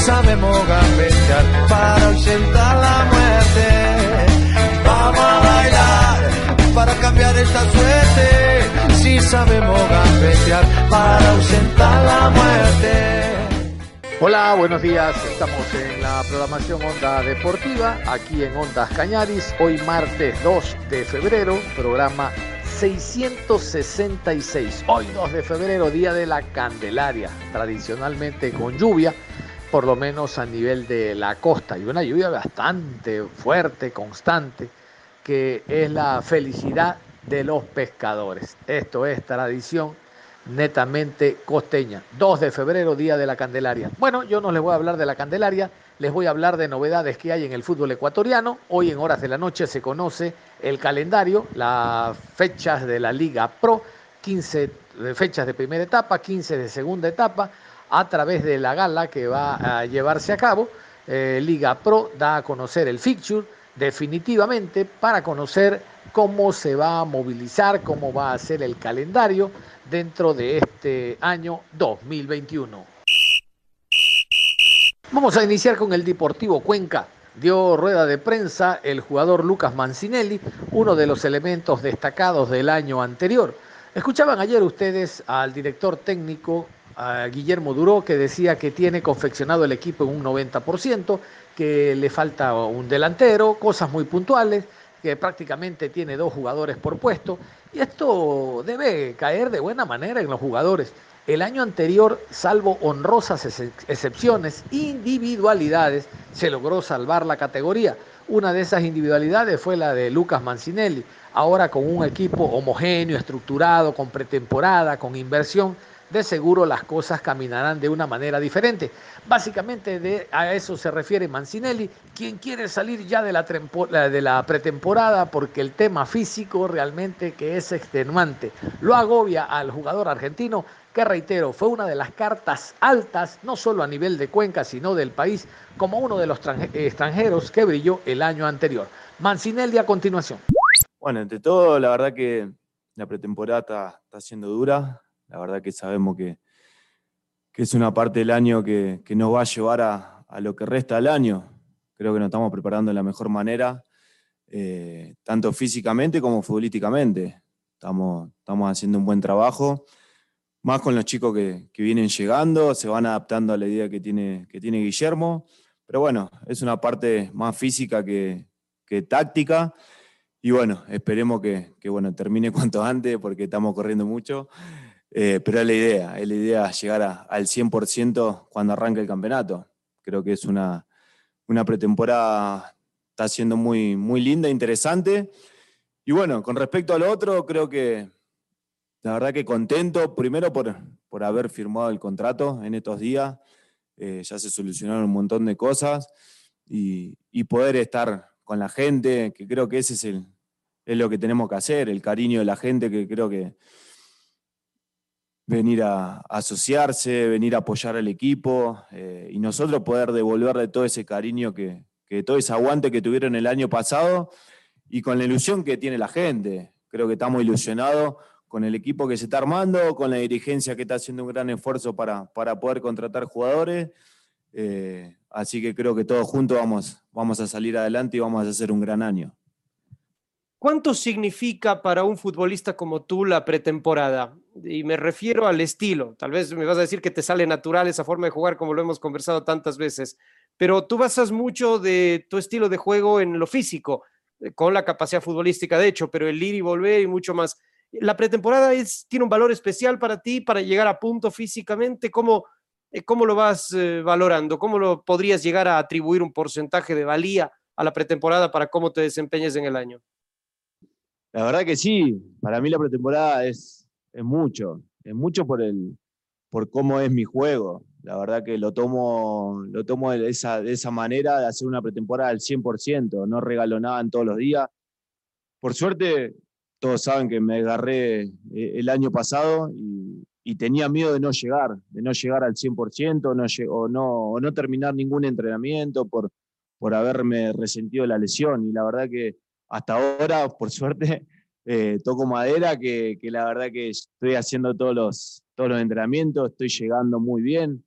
Sabemos gambetear para ausentar la muerte. Vamos a bailar para cambiar esta suerte. Si sabemos gambetear para ausentar la muerte. Hola, buenos días. Estamos en la programación Onda Deportiva, aquí en Ondas Cañaris. Hoy martes 2 de febrero, programa 666. Hoy 2 de febrero, día de la Candelaria, tradicionalmente con lluvia por lo menos a nivel de la costa, y una lluvia bastante fuerte, constante, que es la felicidad de los pescadores. Esto es tradición netamente costeña. 2 de febrero, Día de la Candelaria. Bueno, yo no les voy a hablar de la Candelaria, les voy a hablar de novedades que hay en el fútbol ecuatoriano. Hoy en horas de la noche se conoce el calendario, las fechas de la Liga Pro, 15 fechas de primera etapa, 15 de segunda etapa a través de la gala que va a llevarse a cabo. Eh, Liga Pro da a conocer el fixture definitivamente para conocer cómo se va a movilizar, cómo va a ser el calendario dentro de este año 2021. Vamos a iniciar con el Deportivo Cuenca. Dio rueda de prensa el jugador Lucas Mancinelli, uno de los elementos destacados del año anterior. Escuchaban ayer ustedes al director técnico a Guillermo Duró, que decía que tiene confeccionado el equipo en un 90%, que le falta un delantero, cosas muy puntuales, que prácticamente tiene dos jugadores por puesto, y esto debe caer de buena manera en los jugadores. El año anterior, salvo honrosas excepciones, individualidades, se logró salvar la categoría. Una de esas individualidades fue la de Lucas Mancinelli. Ahora con un equipo homogéneo, estructurado, con pretemporada, con inversión, de seguro las cosas caminarán de una manera diferente. Básicamente de, a eso se refiere Mancinelli, quien quiere salir ya de la, pretemporada porque el tema físico realmente que es extenuante. Lo agobia al jugador argentino que reitero, fue una de las cartas altas, no solo a nivel de Cuenca, sino del país, como uno de los extranjeros que brilló el año anterior. Mancinelli a continuación. Bueno, entre todo, la verdad que la pretemporada está, está siendo dura, la verdad que sabemos que, es una parte del año que, nos va a llevar a, lo que resta del año. Creo que nos estamos preparando de la mejor manera, eh, tanto físicamente como futbolísticamente. Estamos, estamos haciendo un buen trabajo, más con los chicos que, vienen llegando, se van adaptando a la idea que tiene, que tiene Guillermo. Pero bueno, es una parte más física que, táctica. Y bueno, esperemos que, que, bueno, termine cuanto antes porque estamos corriendo mucho. Eh, pero es la idea, es la idea llegar al 100% cuando arranque el campeonato. Creo que es una, una pretemporada, está siendo muy, muy linda, interesante. Y bueno, con respecto a lo otro, creo que la verdad que contento, primero por, por haber firmado el contrato en estos días. Eh, ya se solucionaron un montón de cosas y, y, poder estar con la gente, que creo que ese es, el, es lo que tenemos que hacer, el cariño de la gente, que creo que, venir a, asociarse, venir a apoyar al equipo eh, y nosotros poder devolverle todo ese cariño que, todo ese aguante que tuvieron el año pasado y con la ilusión que tiene la gente. Creo que estamos ilusionados con el equipo que se está armando, con la dirigencia que está haciendo un gran esfuerzo para, para poder contratar jugadores. Eh, así que creo que todos juntos vamos, vamos a salir adelante y vamos a hacer un gran año. ¿Cuánto significa para un futbolista como tú la pretemporada? Y me refiero al estilo. Tal vez me vas a decir que te sale natural esa forma de jugar, como lo hemos conversado tantas veces, pero tú basas mucho de tu estilo de juego en lo físico, eh, con la capacidad futbolística, de hecho, pero el ir y volver y mucho más. ¿La pretemporada es, tiene un valor especial para ti, para llegar a punto físicamente? ¿Cómo, eh, cómo lo vas eh, valorando? ¿Cómo lo podrías llegar a atribuir un porcentaje de valía a la pretemporada para cómo te desempeñes en el año. La verdad que sí, para mí la pretemporada es, es mucho, es mucho por, el, por cómo es mi juego. La verdad que lo tomo, lo tomo de, esa, de esa manera, de hacer una pretemporada al 100%, no regalo nada en todos los días. Por suerte, todos saben que me agarré eh, el año pasado y, y tenía miedo de no llegar, de no llegar al 100% no, o, no, o no terminar ningún entrenamiento por, por haberme resentido la lesión. Y la verdad que hasta ahora, por suerte, eh, toco madera, que, que, la verdad que estoy haciendo todos los, todos los entrenamientos, estoy llegando muy bien.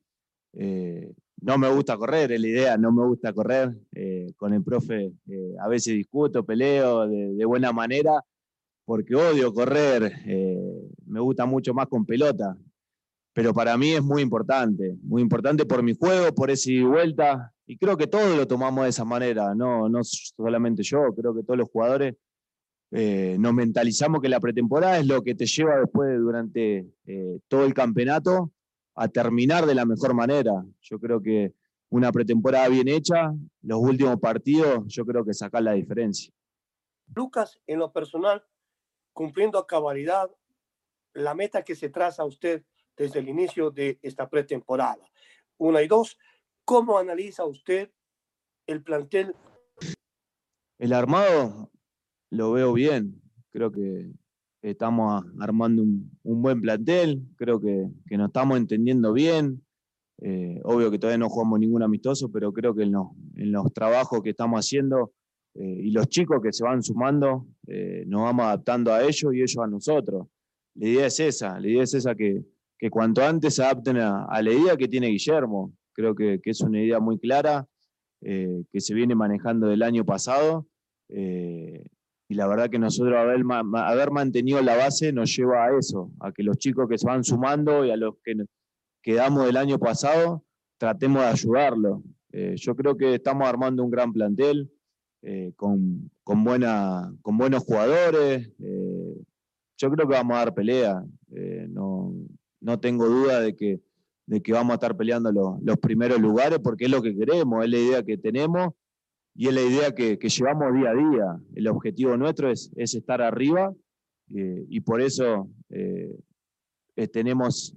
Eh, no me gusta correr, es la idea, no me gusta correr. Eh, con el profe a veces discuto, peleo de, de, buena manera, porque odio correr, me gusta mucho más con pelota. Pero para mí es muy importante, muy importante por mi juego, por y vuelta, y creo que todos lo tomamos de esa manera, no, no solamente yo, creo que todos los jugadores eh, nos mentalizamos que la pretemporada es lo que te lleva después durante eh, todo el campeonato a terminar de la mejor manera. Yo creo que una pretemporada bien hecha, los últimos partidos, yo creo que sacar la diferencia. Lucas, en lo personal, cumpliendo a cabalidad la meta que se traza a usted desde el inicio de esta pretemporada. Una y dos, ¿Cómo analiza usted el plantel? El armado lo veo bien. Creo que estamos armando un, buen plantel. Creo que, nos estamos entendiendo bien. Eh, obvio que todavía no jugamos ningún amistoso, pero creo que en los, trabajos que estamos haciendo eh, y los chicos que se van sumando, eh, nos vamos adaptando a ellos y ellos a nosotros. La idea es esa, la idea es esa que, cuanto antes se adapten a, la idea que tiene Guillermo, Creo que, es una idea muy clara que se viene manejando del año pasado. Y la verdad que nosotros haber, haber, mantenido la base nos lleva a eso, a que los chicos que se van sumando y a los que quedamos del año pasado, tratemos de ayudarlos. Eh, yo creo que estamos armando un gran plantel con, con, buena, con buenos jugadores. yo creo que vamos a dar pelea. no, no tengo duda de que de que vamos a estar peleando los, primeros lugares, porque es lo que queremos, es la idea que tenemos y es la idea que, llevamos día a día. El objetivo nuestro es, es estar arriba eh, y por eso eh, eh, tenemos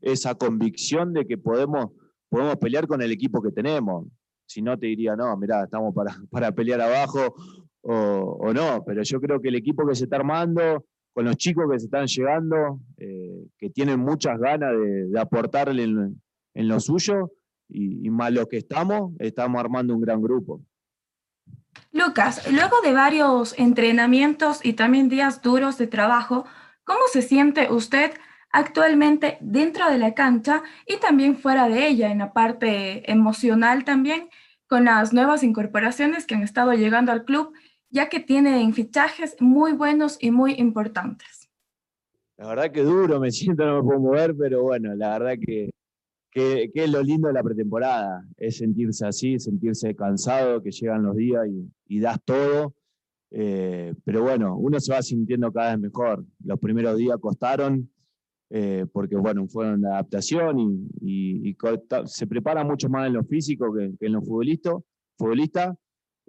esa convicción de que podemos, podemos pelear con el equipo que tenemos. Si no, te diría, no, mirá, estamos para, para pelear abajo o, no, pero yo creo que el equipo que se está armando, con los chicos que se están llegando, que tienen muchas ganas de, aportarle en, lo suyo, y, más los que estamos, estamos armando un gran grupo. Lucas, luego de varios entrenamientos y también días duros de trabajo, ¿cómo se siente usted actualmente dentro de la cancha y también fuera de ella, en la parte emocional también, con las nuevas incorporaciones que han estado llegando al club ya que tienen fichajes muy buenos y muy importantes. La verdad que duro, me siento, no me puedo mover, pero bueno, la verdad que, que, es lo lindo de la pretemporada, es sentirse así, sentirse cansado, que llegan los días y, das todo. Eh, pero bueno, uno se va sintiendo cada vez mejor. Los primeros días costaron, eh, porque bueno, fueron de adaptación y, se prepara mucho más en lo físico que, en lo futbolista, futbolista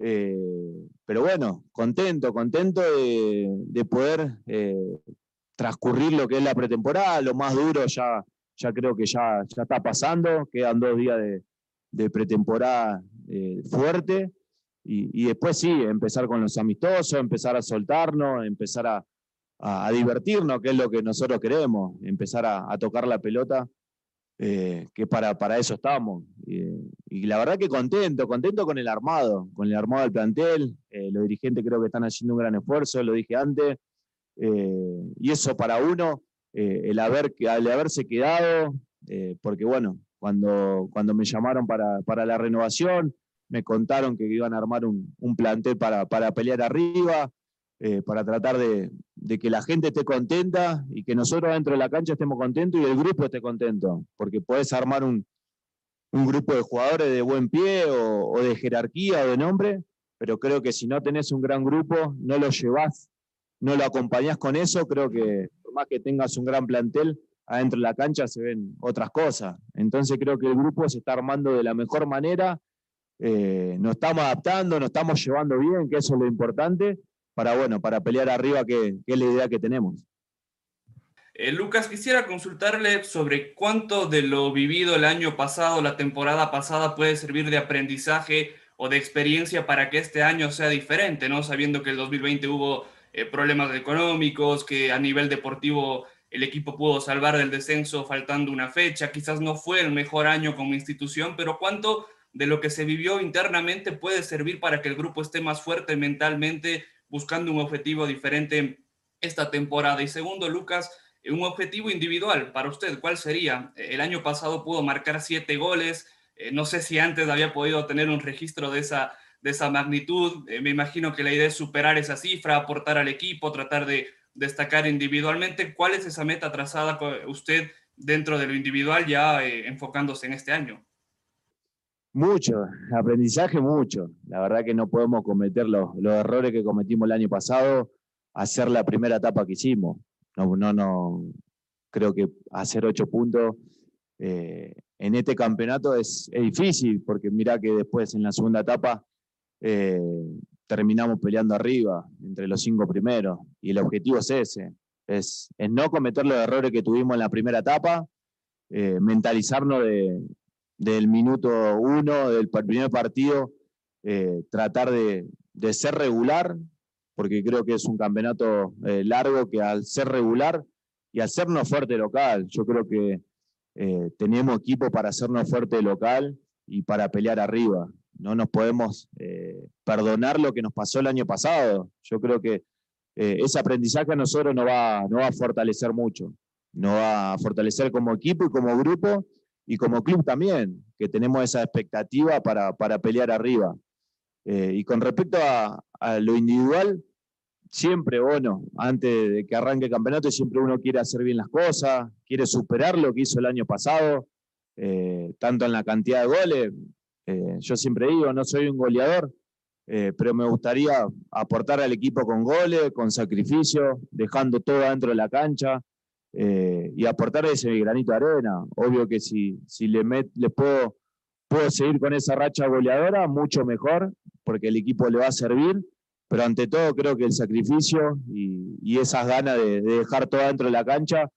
eh, pero bueno, contento, contento de, poder eh, transcurrir lo que es la pretemporada. Lo más duro ya, ya creo que ya, ya está pasando. Quedan dos días de, pretemporada eh, fuerte. Y, después sí, empezar con los amistosos, empezar a soltarnos, empezar a, divertirnos, que es lo que nosotros queremos, empezar a tocar la pelota eh, que para, para eso estamos. y la verdad que contento, contento con el armado, con el armado del plantel. Eh, los dirigentes creo que están haciendo un gran esfuerzo, lo dije antes. Y eso para uno, el, haber, haberse quedado, porque bueno, cuando, cuando me llamaron para, para, la renovación, me contaron que iban a armar un, un plantel para, para pelear arriba. Eh, para tratar de, que la gente esté contenta y que nosotros dentro de la cancha estemos contentos y el grupo esté contento, porque puedes armar un, grupo de jugadores de buen pie o, de jerarquía o de nombre, pero creo que si no tenés un gran grupo, no lo llevas, no lo acompañás con eso, creo que que tengas un gran plantel, adentro de la cancha se ven otras cosas. Entonces creo que el grupo se está armando de la mejor manera eh, nos estamos adaptando, nos estamos llevando bien, que eso es lo importante, para, bueno, para pelear arriba, que, que es la idea que tenemos. Eh, Lucas, quisiera consultarle sobre cuánto de lo vivido el año pasado, la temporada pasada, puede servir de aprendizaje o de experiencia para que este año sea diferente, ¿no? Sabiendo que el 2020 hubo eh, problemas económicos, que a nivel deportivo el equipo pudo salvar del descenso faltando una fecha, quizás no fue el mejor año como institución, pero cuánto de lo que se vivió internamente puede servir para que el grupo esté más fuerte mentalmente, buscando un objetivo diferente esta temporada. Y segundo, Lucas, un objetivo individual para usted, ¿cuál sería? El año pasado pudo marcar siete goles, eh, no sé si antes había podido tener un registro de esa, de esa magnitud, eh, me imagino que la idea es superar esa cifra, aportar al equipo, tratar de destacar individualmente. ¿Cuál es esa meta trazada usted dentro de lo individual ya eh, enfocándose en este año? Mucho, aprendizaje mucho. La verdad que no podemos cometer los, los errores que cometimos el año pasado, hacer la primera etapa que hicimos no, no, no, creo que hacer ocho puntos eh, en este campeonato es, difícil, porque mira que después en la segunda etapa eh, terminamos peleando arriba, entre los cinco primeros, y el objetivo es ese, es, no cometer los errores que tuvimos en la primera etapa, eh, mentalizarnos de, del minuto uno, del primer partido, tratar de, de ser regular, porque creo que es un campeonato eh, largo que al ser regular y al sernos fuerte local, yo creo que eh, tenemos equipo para hacernos fuerte local y para pelear arriba. No nos podemos eh, perdonar lo que nos pasó el año pasado. Yo creo que ese aprendizaje a nosotros nos va, va a fortalecer mucho. Nos va a fortalecer como equipo y como grupo y como club también, que tenemos esa expectativa para, para pelear arriba. y con respecto a, a, lo individual, siempre, bueno, antes de que arranque el campeonato, siempre uno quiere hacer bien las cosas, quiere superar lo que hizo el año pasado, eh, tanto en la cantidad de goles. Eh, yo siempre digo, no soy un goleador, eh, pero me gustaría aportar al equipo con goles, con sacrificio, dejando todo dentro de la cancha y aportar ese granito de arena. Obvio que si, si le, le puedo, puedo seguir con esa racha goleadora, mucho mejor, porque el equipo le va a servir pero ante todo creo que el sacrificio y, esas ganas de, dejar todo dentro de la cancha,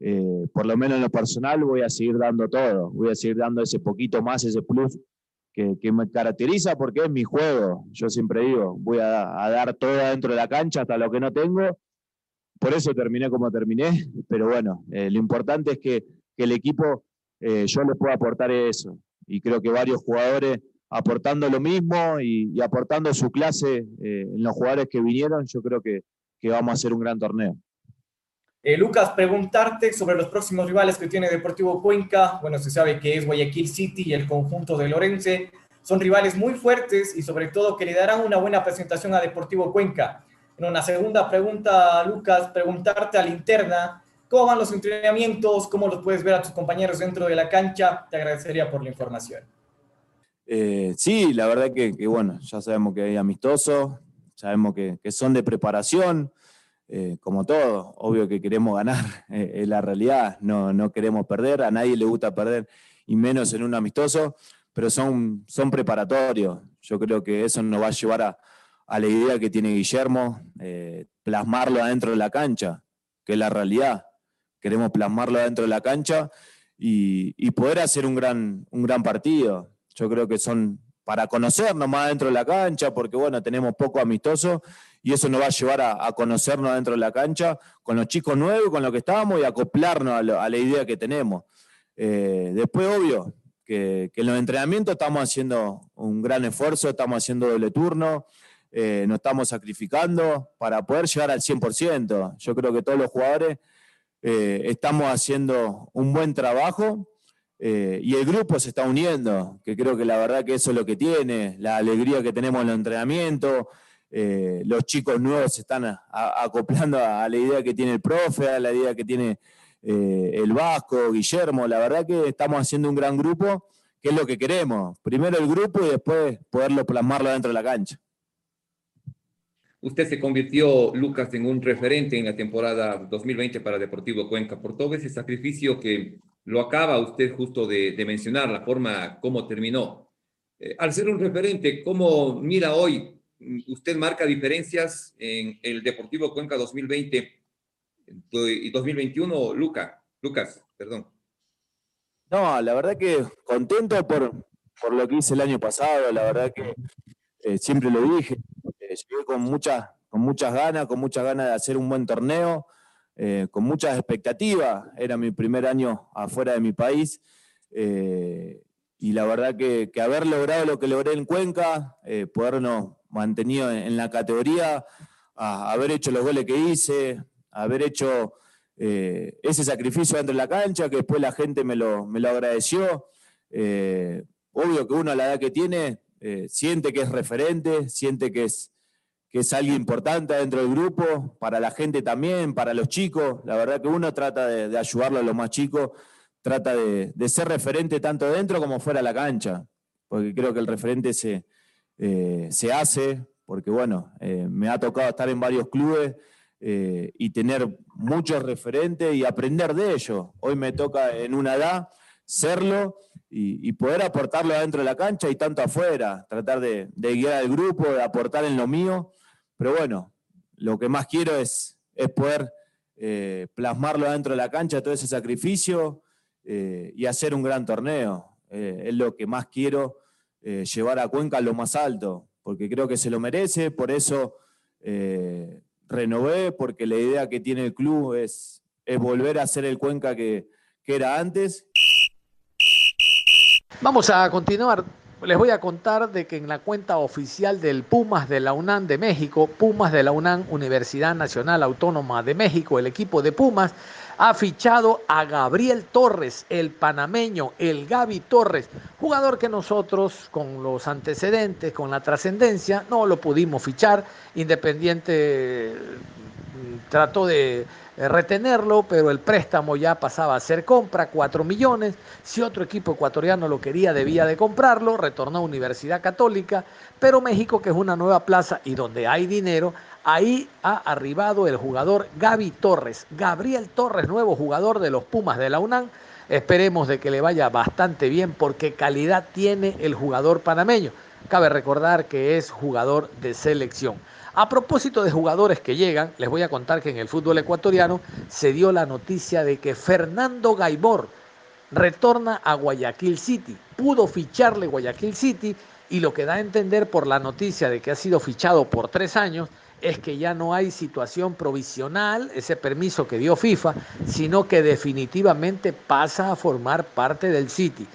eh, por lo menos en lo personal, voy a seguir dando todo, voy a seguir dando ese poquito más, ese plus que, me caracteriza porque es mi juego. Yo siempre digo, voy a, dar todo dentro de la cancha hasta lo que no tengo. Por eso terminé como terminé, pero bueno, eh, lo importante es que, el equipo, eh, yo le puedo aportar eso. Y creo que varios jugadores aportando lo mismo y, aportando su clase eh, en los jugadores que vinieron, yo creo que, vamos a hacer un gran torneo. Eh, Lucas, preguntarte sobre los próximos rivales que tiene Deportivo Cuenca. Bueno, se sabe que es Guayaquil City y el conjunto de Lorense. Son rivales muy fuertes y sobre todo que le darán una buena presentación a Deportivo Cuenca. En una segunda pregunta, Lucas, preguntarte a la interna, ¿cómo van los entrenamientos? ¿Cómo los puedes ver a tus compañeros dentro de la cancha? Te agradecería por la información. Eh, sí, la verdad que, bueno, ya sabemos que hay amistosos, sabemos que, son de preparación, eh, como todo, obvio que queremos ganar, eh, es la realidad, no, no queremos perder, a nadie le gusta perder, y menos en un amistoso, pero son, son preparatorios. Yo creo que eso nos va a llevar a, la idea que tiene Guillermo, plasmarlo adentro de la cancha, que es la realidad. Queremos plasmarlo adentro de la cancha y, poder hacer un gran, un gran partido. Yo creo que son para conocernos más dentro de la cancha, porque bueno, tenemos poco amistoso y eso nos va a llevar a, conocernos dentro de la cancha con los chicos nuevos, con lo que estamos y acoplarnos a, la idea que tenemos. Eh, después, obvio, que, en los entrenamientos estamos haciendo un gran esfuerzo, estamos haciendo doble turno, eh, nos estamos sacrificando para poder llegar al 100%. Yo creo que todos los jugadores eh, estamos haciendo un buen trabajo y el grupo se está uniendo, que creo que la verdad que eso es lo que tiene, la alegría que tenemos en el entrenamiento, eh, los chicos nuevos se están acoplando a, la idea que tiene el profe, a la idea que tiene eh, el Vasco, Guillermo, la verdad que estamos haciendo un gran grupo, que es lo que queremos, primero el grupo y después poderlo plasmarlo dentro de la cancha. Usted se convirtió, Lucas, en un referente en la temporada 2020 para Deportivo Cuenca por todo ese sacrificio que lo acaba usted justo de, mencionar, la forma como terminó. Eh, al ser un referente, ¿cómo mira hoy? ¿Usted marca diferencias en el Deportivo Cuenca 2020 y 2021, Luca, Lucas, perdón? No, la verdad que contento por, por lo que hice el año pasado, la verdad que eh, siempre lo dije, eh, llegué con, muchas con muchas ganas, con muchas ganas de hacer un buen torneo, eh, con muchas expectativas, era mi primer año afuera de mi país, y la verdad que, haber logrado lo que logré en Cuenca, podernos mantenido en, la categoría, haber hecho los goles que hice, haber hecho ese sacrificio dentro de la cancha, que después la gente me lo, me lo agradeció. obvio que uno a la edad que tiene eh, siente que es referente, siente que es, que es alguien importante dentro del grupo, para la gente también, para los chicos. La verdad que uno trata de, ayudarlo a los más chicos, trata de, ser referente tanto dentro como fuera de la cancha, porque creo que el referente se, eh, se hace, porque bueno, eh, me ha tocado estar en varios clubes y tener muchos referentes y aprender de ellos. Hoy me toca en una edad serlo y, poder aportarlo dentro de la cancha y tanto afuera, tratar de, guiar al grupo, de aportar en lo mío. Pero bueno, lo que más quiero es, poder eh, plasmarlo dentro de la cancha, todo ese sacrificio eh, y hacer un gran torneo. Eh, es lo que más quiero llevar a Cuenca a lo más alto, porque creo que se lo merece, por eso renové, porque la idea que tiene el club es, volver a ser el Cuenca que era antes Vamos a continuar. Les voy a contar de que en la cuenta oficial del Pumas de la UNAM de México, Pumas de la UNAM, Universidad Nacional Autónoma de México, el equipo de Pumas, ha fichado a Gabriel Torres, el panameño, el Gaby Torres, jugador que nosotros con los antecedentes, con la trascendencia, no lo pudimos fichar. Independiente trató de eh, retenerlo, pero el préstamo ya pasaba a ser compra, 4 millones. Si otro equipo ecuatoriano lo quería, debía de comprarlo, retornó a Universidad Católica, pero México, que es una nueva plaza y donde hay dinero, ahí ha arribado el jugador Gaby Torres, Gabriel Torres, nuevo jugador de los Pumas de la UNAM. Esperemos de que le vaya bastante bien porque calidad tiene el jugador panameño. Cabe recordar que es jugador de selección. A propósito de jugadores que llegan, les voy a contar que en el fútbol ecuatoriano se dio la noticia de que Fernando Gaibor retorna a Guayaquil City. Pudo ficharle Guayaquil City y lo que da a entender por la noticia de que ha sido fichado por tres años es que ya no hay situación provisional, ese permiso que dio FIFA, sino que definitivamente pasa a formar parte del City.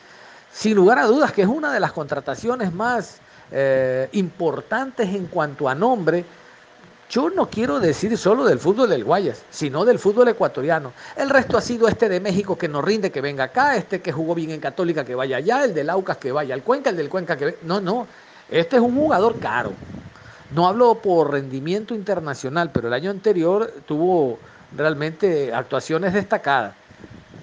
Sin lugar a dudas que es una de las contrataciones más eh, importantes en cuanto a nombre, yo no quiero decir solo del fútbol del Guayas, sino del fútbol ecuatoriano. El resto ha sido este de México que nos rinde, que venga acá, este que jugó bien en Católica, que vaya allá, el del Aucas que vaya al Cuenca, el del Cuenca que... No, no, este es un jugador caro. No hablo por rendimiento internacional, pero el año anterior tuvo realmente actuaciones destacadas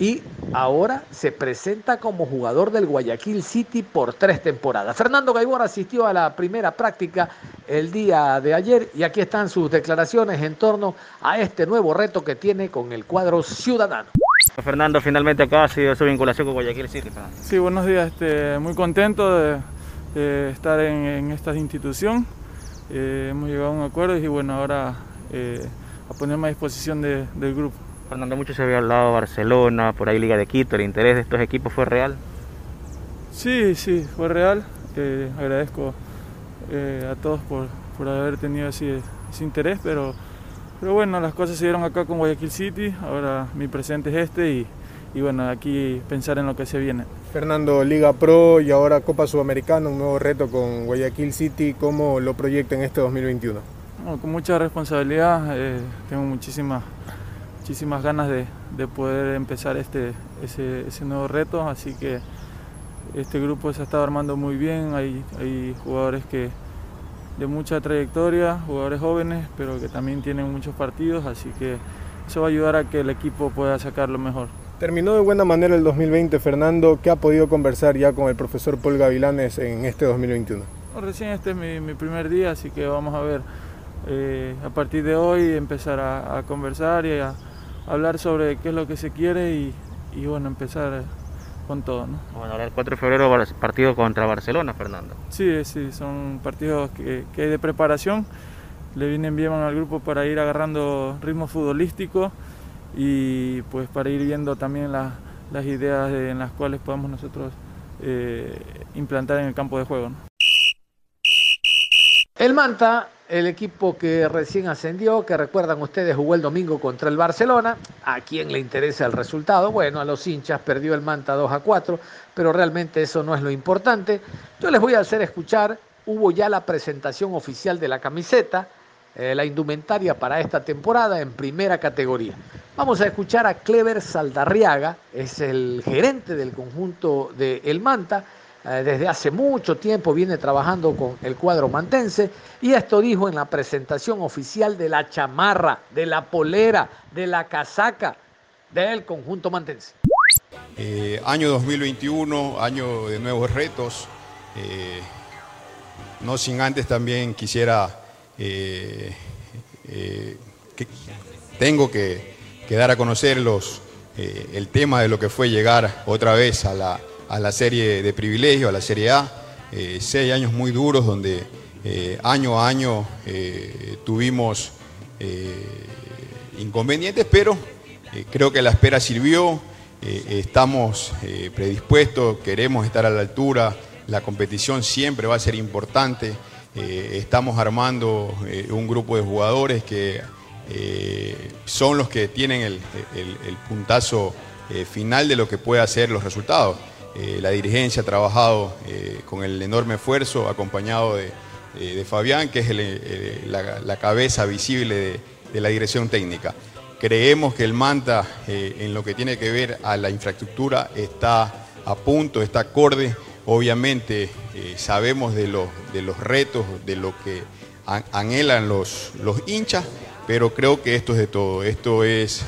y ahora se presenta como jugador del Guayaquil City por tres temporadas. Fernando Gaibor asistió a la primera práctica el día de ayer y aquí están sus declaraciones en torno a este nuevo reto que tiene con el cuadro ciudadano. Fernando, finalmente acá ha sido su vinculación con Guayaquil City. Sí, buenos días, este, muy contento de, estar en, esta institución. Eh, hemos llegado a un acuerdo y bueno, ahora eh, a ponerme a disposición del grupo. Fernando, mucho se había hablado Barcelona, por ahí Liga de Quito, el interés de estos equipos fue real. Sí, sí, fue real. Eh, agradezco eh, a todos por, por, haber tenido ese, interés, pero, pero bueno, las cosas se dieron acá con Guayaquil City, ahora mi presente es este y, y bueno, aquí pensar en lo que se viene. Fernando, Liga Pro y ahora Copa Sudamericana, un nuevo reto con Guayaquil City, ¿cómo lo proyecta en este 2021? con mucha responsabilidad, eh, tengo muchísimas muchísimas ganas de, poder empezar este, ese, nuevo reto, así que este grupo se ha estado armando muy bien, hay, hay jugadores que de mucha trayectoria, jugadores jóvenes, pero que también tienen muchos partidos, así que eso va a ayudar a que el equipo pueda sacar lo mejor. Terminó de buena manera el 2020, Fernando. ¿Qué ha podido conversar ya con el profesor Paul Gavilanes en este 2021? recién este es mi, primer día, así que vamos a ver eh, a partir de hoy empezar a, a conversar y a, hablar sobre qué es lo que se quiere y, bueno, empezar con todo. ¿no? Bueno, ahora el 4 de febrero va el partido contra Barcelona, Fernando. Sí, sí, son partidos que, que hay de preparación. Le vienen bien al grupo para ir agarrando ritmo futbolístico y pues para ir viendo también la- las ideas de- en las cuales podemos nosotros eh, implantar en el campo de juego. ¿no? El Manta, el equipo que recién ascendió, que recuerdan ustedes jugó el domingo contra el Barcelona. ¿A quién le interesa el resultado? Bueno, a los hinchas perdió el Manta 2 a 4, pero realmente eso no es lo importante. Yo les voy a hacer escuchar, hubo ya la presentación oficial de la camiseta, eh, la indumentaria para esta temporada en primera categoría. Vamos a escuchar a Clever Saldarriaga, es el gerente del conjunto de El Manta. Eh, desde hace mucho tiempo viene trabajando con el cuadro mantense y esto dijo en la presentación oficial de la chamarra, de la polera, de la casaca del conjunto mantense. Eh, año 2021, año de nuevos retos. Eh, no sin antes también quisiera, que tengo que, que dar a conocer los, eh, el tema de lo que fue llegar otra vez a la, a la serie de privilegio, a la Serie A. Eh, seis años muy duros donde eh, año a año eh, tuvimos inconvenientes, pero creo que la espera sirvió, estamos predispuestos, queremos estar a la altura, la competición siempre va a ser importante, estamos armando un grupo de jugadores que son los que tienen el, el- puntazo final de lo que puede hacer los resultados. Eh, la dirigencia ha trabajado eh, con el enorme esfuerzo, acompañado de, eh, Fabián, que es la, cabeza visible de, la dirección técnica. Creemos que el Manta, en lo que tiene que ver a la infraestructura, está a punto, está acorde. Obviamente sabemos de los, de los retos, de lo que an- anhelan los, los hinchas, pero creo que esto es de todo. Esto es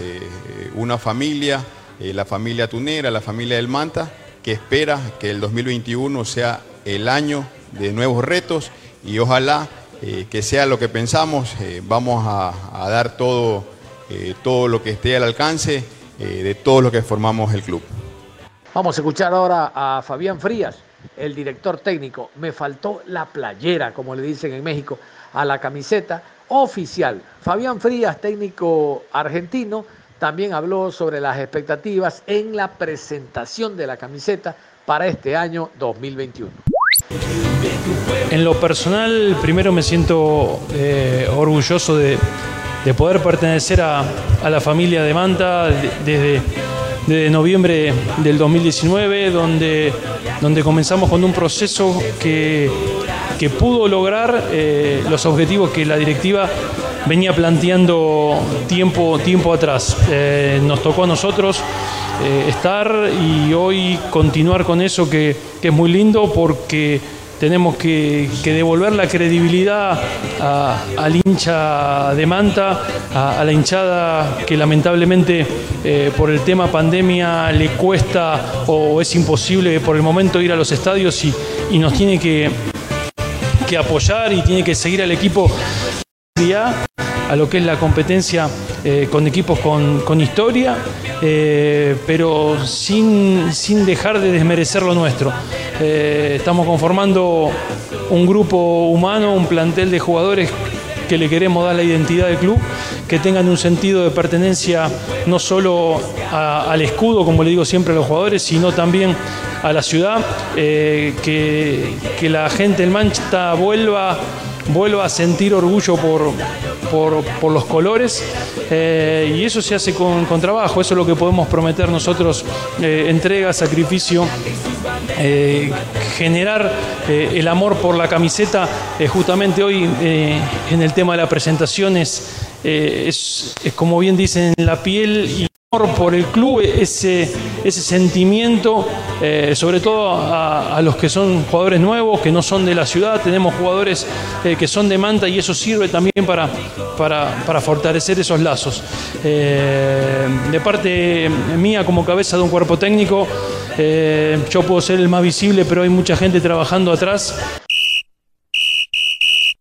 una familia, la familia tunera, la familia del Manta, que espera que el 2021 sea el año de nuevos retos y ojalá eh, que sea lo que pensamos. Eh, vamos a, dar todo, eh, todo lo que esté al alcance de todos los que formamos el club. Vamos a escuchar ahora a Fabián Frías, el director técnico. Me faltó la playera, como le dicen en México, a la camiseta oficial. Fabián Frías, técnico argentino, también habló sobre las expectativas en la presentación de la camiseta para este año 2021. En lo personal, primero me siento eh, orgulloso de, de poder pertenecer a, la familia de Manta de- desde, desde noviembre del 2019, donde, donde comenzamos con un proceso que, que pudo lograr eh, los objetivos que la directiva venía planteando tiempo, tiempo atrás. Eh, nos tocó a nosotros eh, estar y hoy continuar con eso que, que es muy lindo porque tenemos que, devolver la credibilidad al hincha de Manta, a, la hinchada que lamentablemente eh, por el tema pandemia le cuesta o es imposible por el momento ir a los estadios y, nos tiene que, que apoyar y tiene que seguir al equipo a lo que es la competencia eh, con equipos con, historia, eh, pero sin, sin dejar de desmerecer lo nuestro. Eh, estamos conformando un grupo humano, un plantel de jugadores que le queremos dar la identidad del club, que tengan un sentido de pertenencia no solo al escudo, como le digo siempre a los jugadores, sino también a la ciudad, que, que la gente del Manchester vuelva vuelva a sentir orgullo por, por, por los colores eh, y eso se hace con, con trabajo, eso es lo que podemos prometer nosotros, eh, entrega, sacrificio, eh, generar el amor por la camiseta, justamente hoy en el tema de la presentación es, es, es como bien dicen, la piel y por el club, ese, ese sentimiento, eh, sobre todo a, los que son jugadores nuevos, que no son de la ciudad, tenemos jugadores eh, que son de Manta y eso sirve también para, para, fortalecer esos lazos. Eh, de parte mía como cabeza de un cuerpo técnico, yo puedo ser el más visible, pero hay mucha gente trabajando atrás.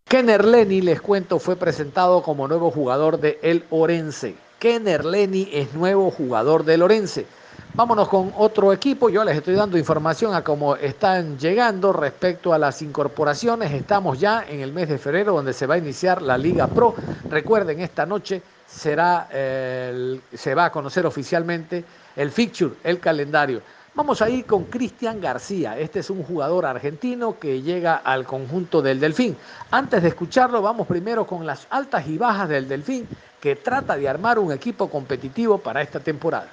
Kenner Lenny, les cuento, fue presentado como nuevo jugador de El Orense. Kenner Lenny es nuevo jugador del Orense. Vámonos con otro equipo. Yo les estoy dando información a cómo están llegando respecto a las incorporaciones. Estamos ya en el mes de febrero donde se va a iniciar la Liga Pro. Recuerden, esta noche será, se va a conocer oficialmente el fixture, el calendario. Vamos a ir con Cristian García. Este es un jugador argentino que llega al conjunto del Delfín. Antes de escucharlo, vamos primero con las altas y bajas del Delfín, que trata de armar un equipo competitivo para esta temporada.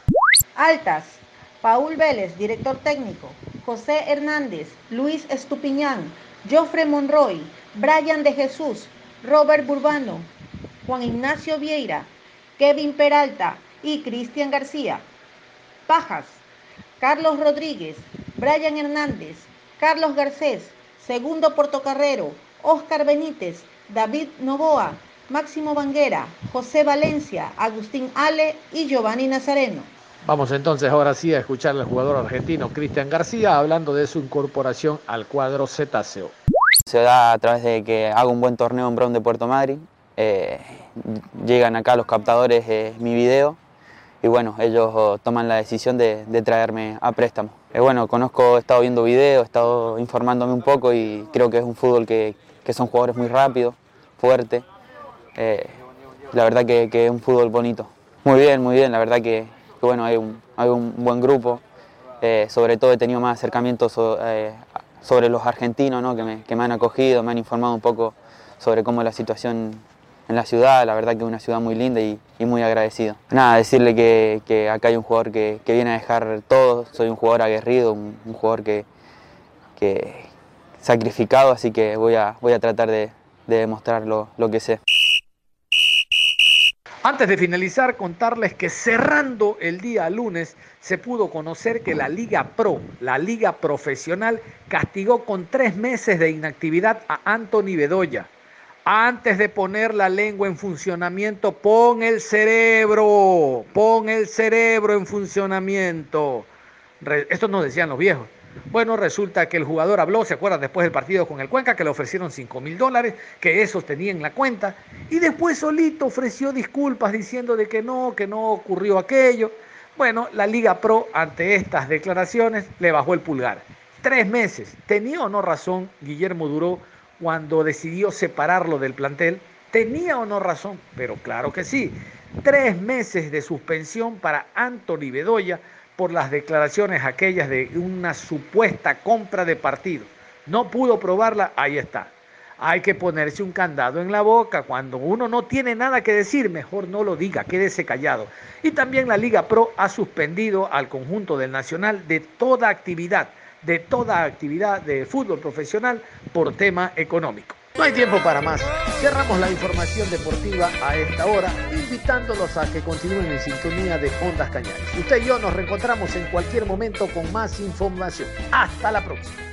Altas. Paul Vélez, director técnico. José Hernández, Luis Estupiñán, Joffre Monroy, Brian de Jesús, Robert Burbano, Juan Ignacio Vieira, Kevin Peralta y Cristian García. Pajas. Carlos Rodríguez, Brian Hernández, Carlos Garcés, Segundo Portocarrero, Oscar Benítez, David Novoa, Máximo Banguera, José Valencia, Agustín Ale y Giovanni Nazareno. Vamos entonces ahora sí a escuchar al jugador argentino Cristian García hablando de su incorporación al cuadro cetáceo. Se da a través de que hago un buen torneo en Brown de Puerto Madryn. Eh, llegan acá los captadores eh, mi video y bueno, ellos oh, toman la decisión de, traerme a préstamo. Eh, bueno, conozco, he estado viendo videos, he estado informándome un poco y creo que es un fútbol que, que son jugadores muy rápidos, fuertes. La verdad que, es un fútbol bonito. Muy bien, muy bien, la verdad que, bueno, hay un, hay un buen grupo. Eh, sobre todo he tenido más acercamientos eh, sobre los argentinos ¿no? que, me, que, me, han acogido, me han informado un poco sobre cómo es la situación en la ciudad. La verdad que es una ciudad muy linda y, muy agradecido. Nada, decirle que, acá hay un jugador que, viene a dejar todo. Soy un jugador aguerrido, un, jugador que sacrificado, así que voy a, voy a tratar de, de demostrar lo, lo que sé. Antes de finalizar, contarles que cerrando el día lunes se pudo conocer que la Liga Pro, la Liga Profesional, castigó con tres meses de inactividad a Anthony Bedoya. Antes de poner la lengua en funcionamiento, pon el cerebro, pon el cerebro en funcionamiento. Esto nos decían los viejos. Bueno, resulta que el jugador habló, se acuerdan, después del partido con el Cuenca, que le ofrecieron 5 mil dólares, que esos tenía en la cuenta, y después solito ofreció disculpas diciendo de que no, que no ocurrió aquello. Bueno, la Liga Pro, ante estas declaraciones, le bajó el pulgar. Tres meses. ¿Tenía o no razón Guillermo Duró cuando decidió separarlo del plantel? ¿Tenía o no razón? Pero claro que sí. Tres meses de suspensión para Anthony Bedoya por las declaraciones aquellas de una supuesta compra de partido. No pudo probarla, ahí está. Hay que ponerse un candado en la boca. Cuando uno no tiene nada que decir, mejor no lo diga, quédese callado. Y también la Liga Pro ha suspendido al conjunto del Nacional de toda actividad, de toda actividad de fútbol profesional por tema económico. No hay tiempo para más. Cerramos la información deportiva a esta hora, invitándolos a que continúen en sintonía de Ondas Cañares. Usted y yo nos reencontramos en cualquier momento con más información. Hasta la próxima.